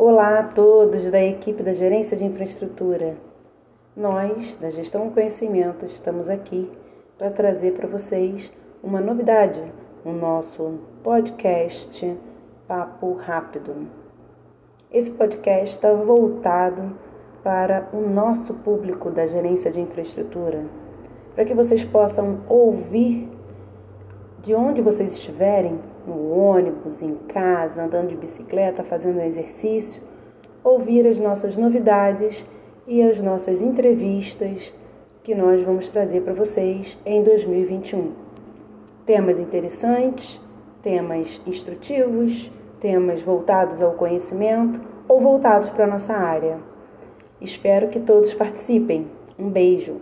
Olá a todos da equipe da Gerência de Infraestrutura. Nós, da Gestão Conhecimento, estamos aqui para trazer para vocês uma novidade no nosso podcast Papo Rápido. Esse podcast está voltado para o nosso público da Gerência de Infraestrutura, para que vocês possam ouvir de onde vocês estiverem, no ônibus, em casa, andando de bicicleta, fazendo exercício, ouvir as nossas novidades e as nossas entrevistas que nós vamos trazer para vocês em 2021. Temas interessantes, temas instrutivos, temas voltados ao conhecimento ou voltados para a nossa área. Espero que todos participem. Um beijo!